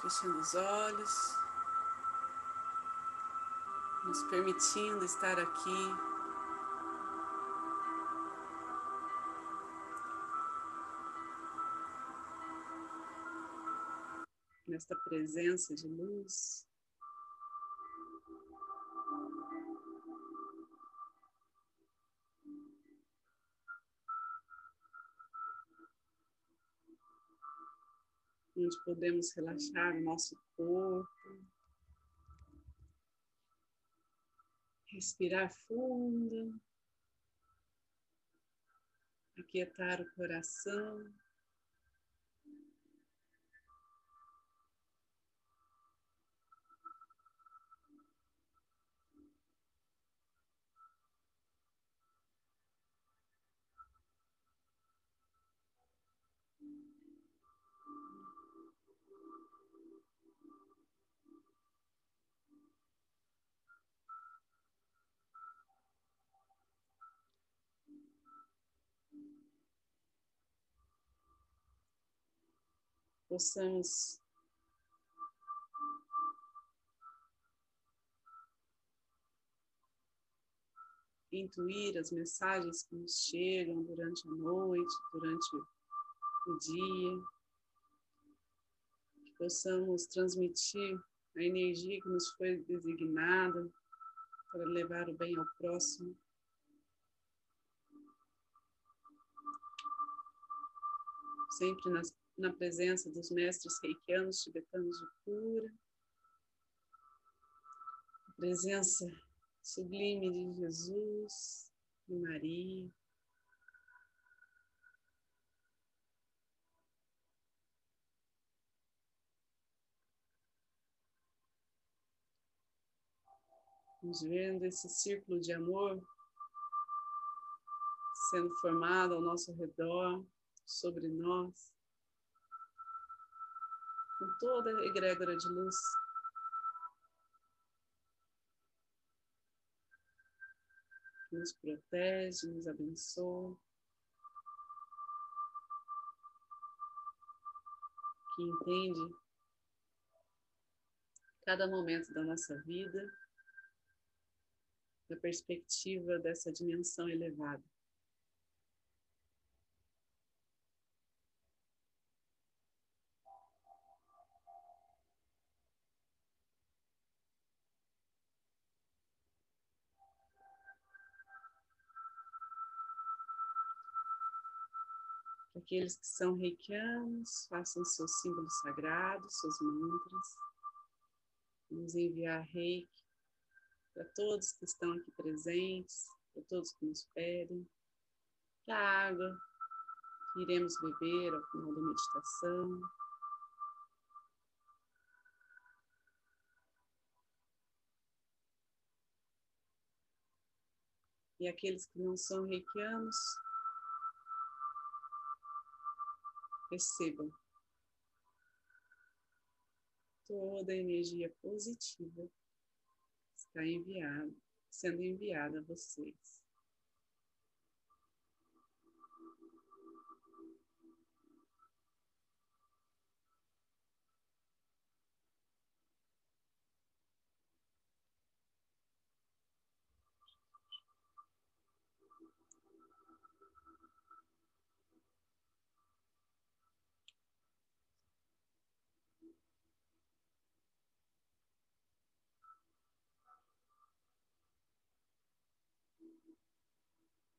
fechando os olhos, nos permitindo estar aqui. Nesta presença de luz. Onde podemos relaxar o nosso corpo, respirar fundo, aquietar o coração. Possamos intuir as mensagens que nos chegam durante a noite, durante o dia, que possamos transmitir a energia que nos foi designada para levar o bem ao próximo. Sempre nas na presença dos mestres reikianos tibetanos de cura, a presença sublime de Jesus e Maria. Vamos vendo esse círculo de amor sendo formado ao nosso redor, sobre nós com toda a egrégora de luz. Nos protege, nos abençoa. Que entende cada momento da nossa vida da perspectiva dessa dimensão elevada. Aqueles que são reikianos, façam seus símbolos sagrados, seus mantras. Vamos enviar reiki para todos que estão aqui presentes, para todos que nos pedem, para a água que iremos beber ao final da meditação. E aqueles que não são reikianos, Percebam toda a energia positiva está enviada, sendo enviada a vocês.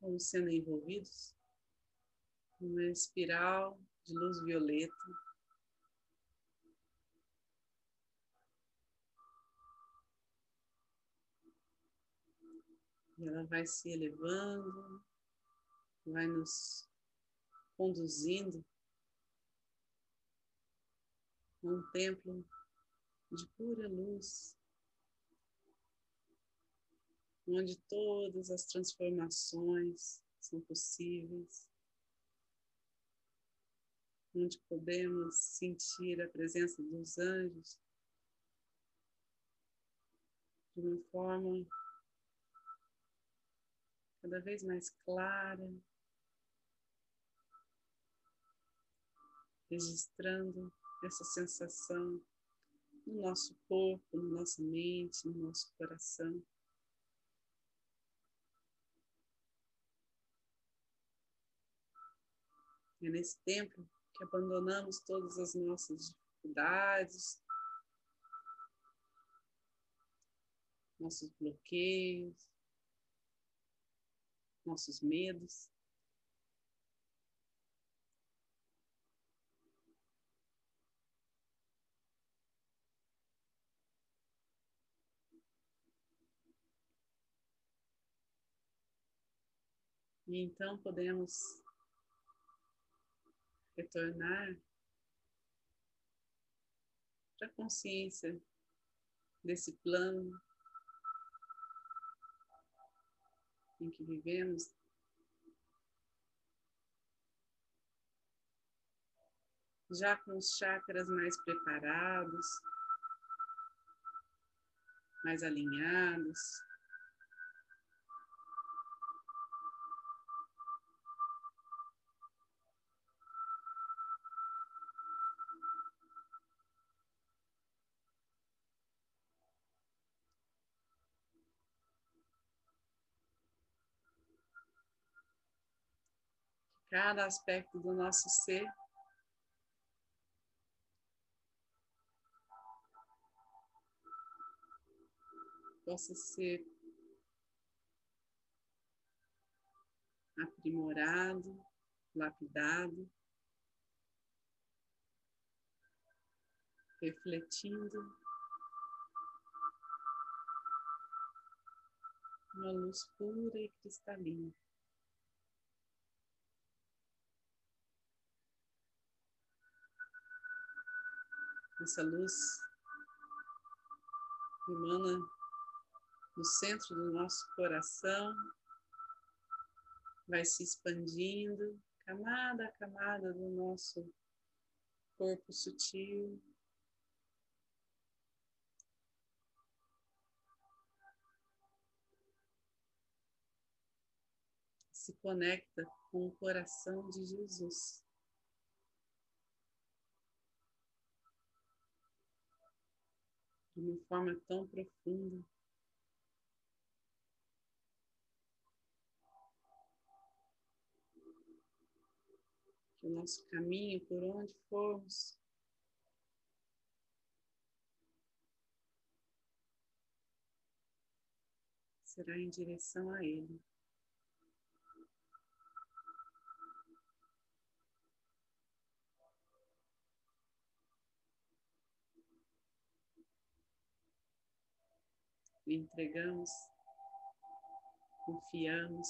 Vamos sendo envolvidos numa espiral de luz violeta. E ela vai se elevando, vai nos conduzindo a um templo de pura luz, onde todas as transformações são possíveis, onde podemos sentir a presença dos anjos de uma forma cada vez mais clara, registrando essa sensação no nosso corpo, na nossa mente, no nosso coração. É nesse tempo que abandonamos todas as nossas dificuldades, nossos bloqueios, nossos medos. E então podemos retornar para a consciência desse plano em que vivemos. Já com os chakras mais preparados, mais alinhados, cada aspecto do nosso ser. Possa ser aprimorado, lapidado, refletindo uma luz pura e cristalina. Essa luz emana no centro do nosso coração, vai se expandindo, camada a camada do nosso corpo sutil. Se conecta com o coração de Jesus. De uma forma tão profunda. Que o nosso caminho, por onde formos, será em direção a Ele. Entregamos, confiamos.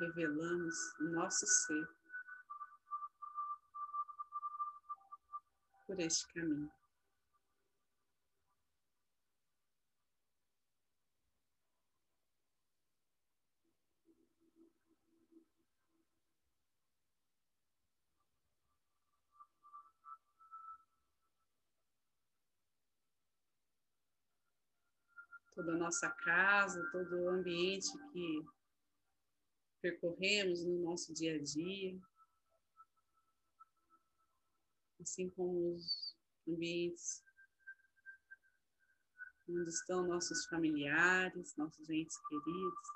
Revelamos o nosso ser por este caminho. Toda a nossa casa, todo o ambiente que percorremos no nosso dia a dia, assim como os ambientes onde estão nossos familiares, nossos entes queridos.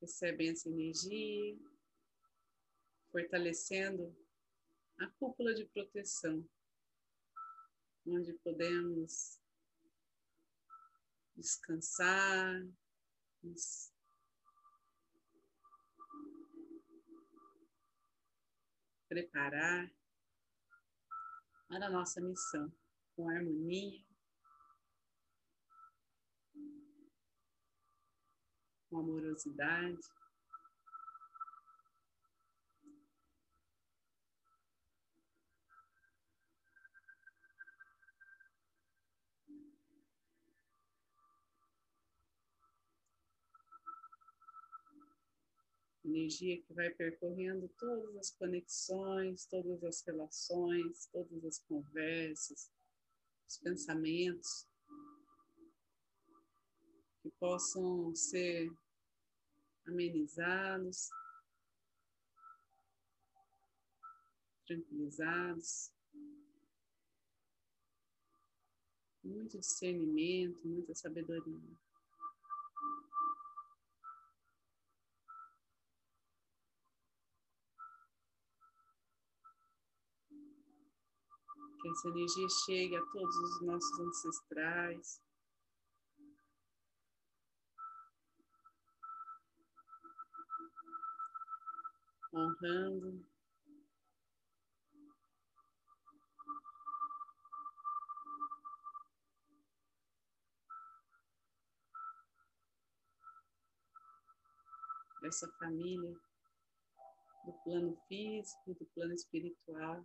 Recebem essa energia fortalecendo a cúpula de proteção, onde podemos descansar, nos preparar para a nossa missão com harmonia, com amorosidade. Energia que vai percorrendo todas as conexões, todas as relações, todas as conversas, os pensamentos que possam ser amenizados, tranquilizados. Muito discernimento, muita sabedoria. Que essa energia chegue a todos os nossos ancestrais, honrando essa família do plano físico, do plano espiritual.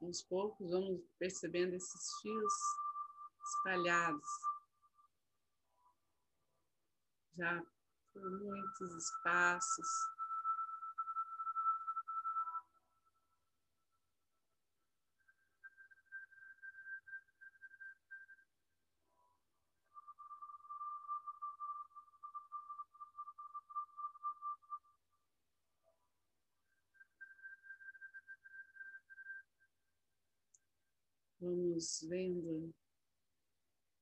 Aos poucos vamos percebendo esses fios espalhados já por muitos espaços. Vamos vendo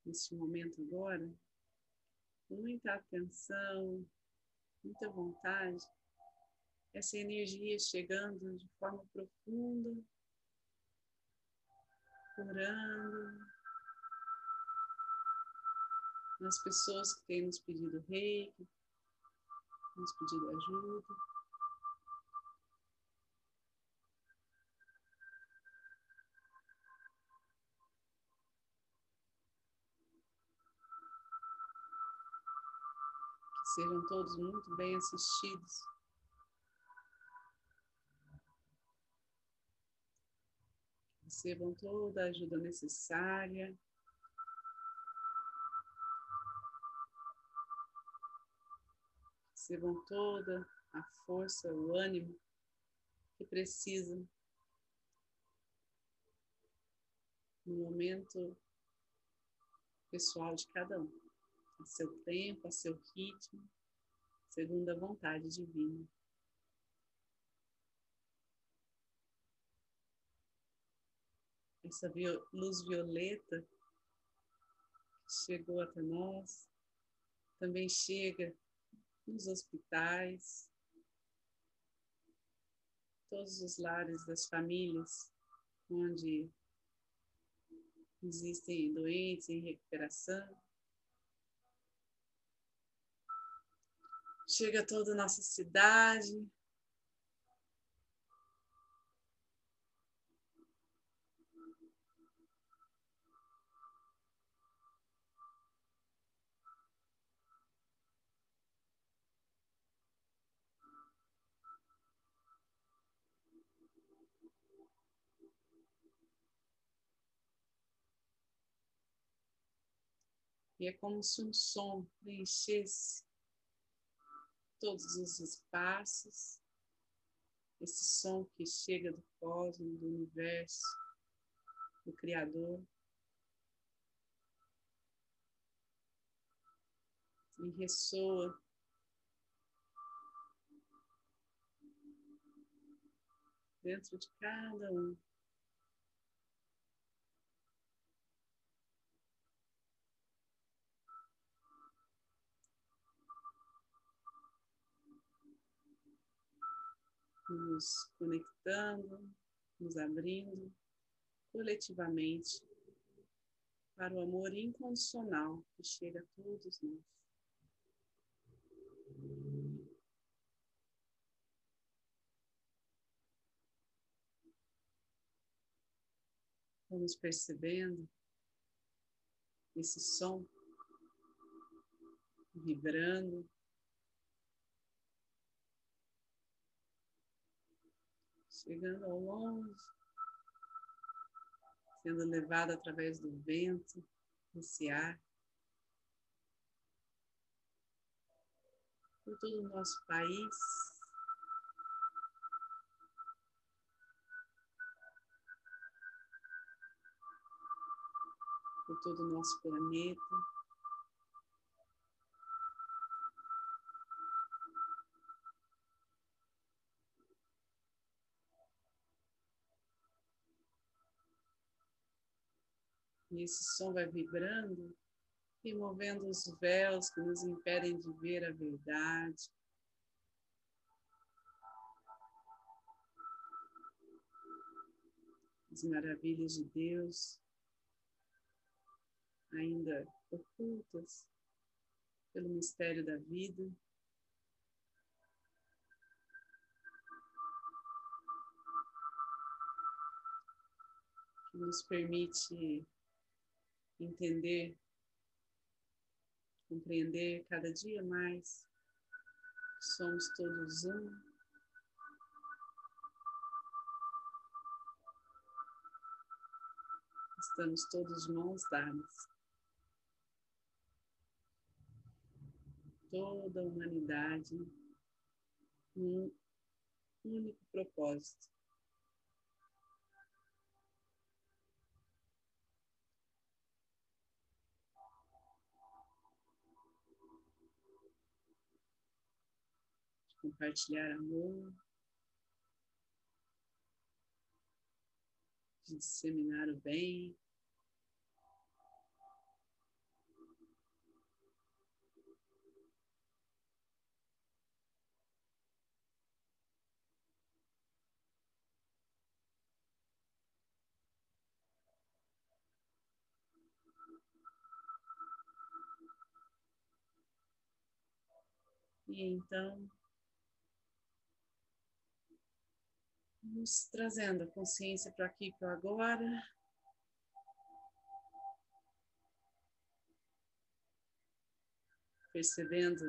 neste momento agora, com muita atenção, muita vontade, essa energia chegando de forma profunda, curando nas pessoas que têm nos pedido reiki, nos pedido ajuda. Sejam todos muito bem assistidos. Recebam toda a ajuda necessária. Recebam toda a força, o ânimo que precisam no momento pessoal de cada um a seu tempo, a seu ritmo, segundo a vontade divina. Essa luz violeta que chegou até nós também chega nos hospitais, todos os lares das famílias onde existem doentes em recuperação. Chega toda a nossa cidade. E é como se um som preenchesse todos os espaços, esse som que chega do cosmos, do universo, do Criador. E ressoa dentro de cada um. Nos conectando, nos abrindo coletivamente para o amor incondicional que chega a todos nós. Vamos percebendo esse som vibrando chegando ao longe sendo levado através do vento, esse ar, por todo o nosso país. Por todo o nosso planeta. Esse som vai vibrando, removendo os véus que nos impedem de ver a verdade. As maravilhas de Deus ainda ocultas pelo mistério da vida. Que nos permite entender, compreender cada dia mais somos todos um. Estamos todos mãos dadas. Toda a humanidade num único propósito compartilhar amor, de disseminar o bem. E então Trazendo a consciência para aqui, para agora. Percebendo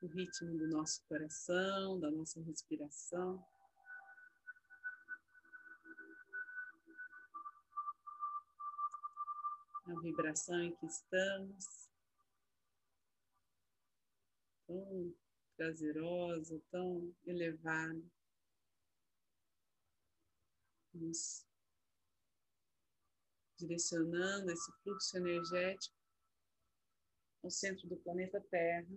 o ritmo do nosso coração, da nossa respiração. A vibração em que estamos. Tão prazerosa, tão elevada nos direcionando esse fluxo energético ao centro do planeta Terra.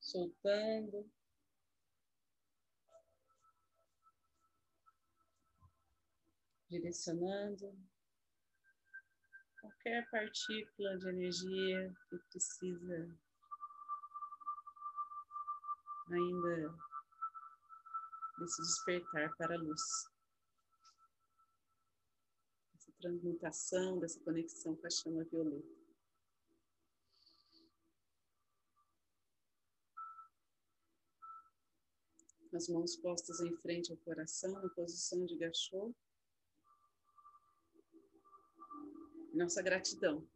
Soltando. Direcionando qualquer partícula de energia que precisa ainda desse despertar para a luz. Essa transmutação, dessa conexão com a chama violeta. As mãos postas em frente ao coração, na posição de gachô. Nossa gratidão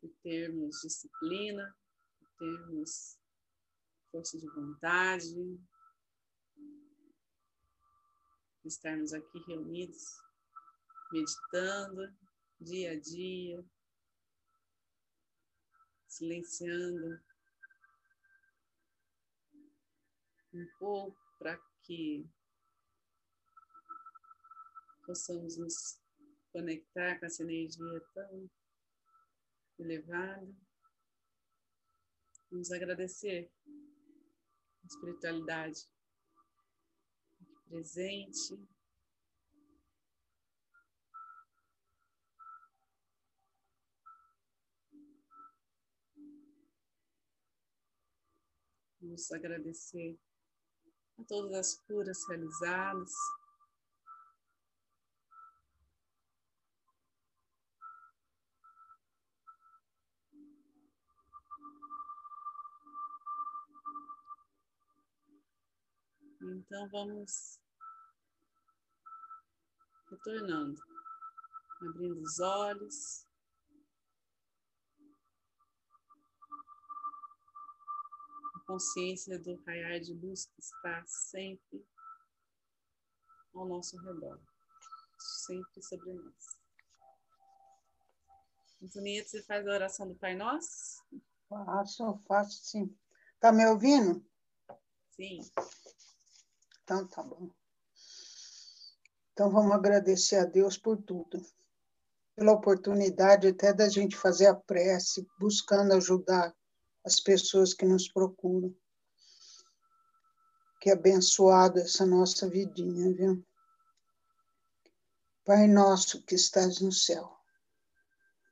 por termos disciplina, por termos força de vontade, estarmos aqui reunidos, meditando dia a dia, silenciando um pouco para que possamos nos conectar com essa energia tão elevada. Vamos agradecer a espiritualidade presente. Vamos agradecer a todas as curas realizadas. Então vamos retornando, abrindo os olhos. consciência do raiar de luz que está sempre ao nosso redor, sempre sobre nós. Antonieta, você faz a oração do Pai Nosso? Faço, faço sim. Tá me ouvindo? Sim. Então tá bom. Então vamos agradecer a Deus por tudo. Pela oportunidade até da gente fazer a prece, buscando ajudar as pessoas que nos procuram. Que abençoado essa nossa vidinha, viu? Pai nosso que estás no céu,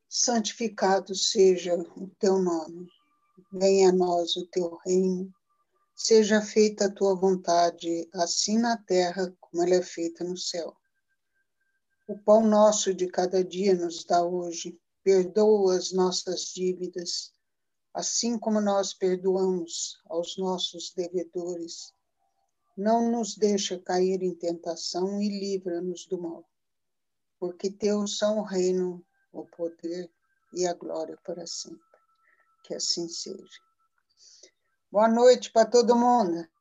santificado seja o teu nome. Venha a nós o teu reino. Seja feita a tua vontade, assim na terra como ela é feita no céu. O pão nosso de cada dia nos dá hoje. Perdoa as nossas dívidas, assim como nós perdoamos aos nossos devedores. Não nos deixa cair em tentação e livra-nos do mal. Porque teu são o reino, o poder e a glória para sempre. Que assim seja. Boa noite para todo mundo.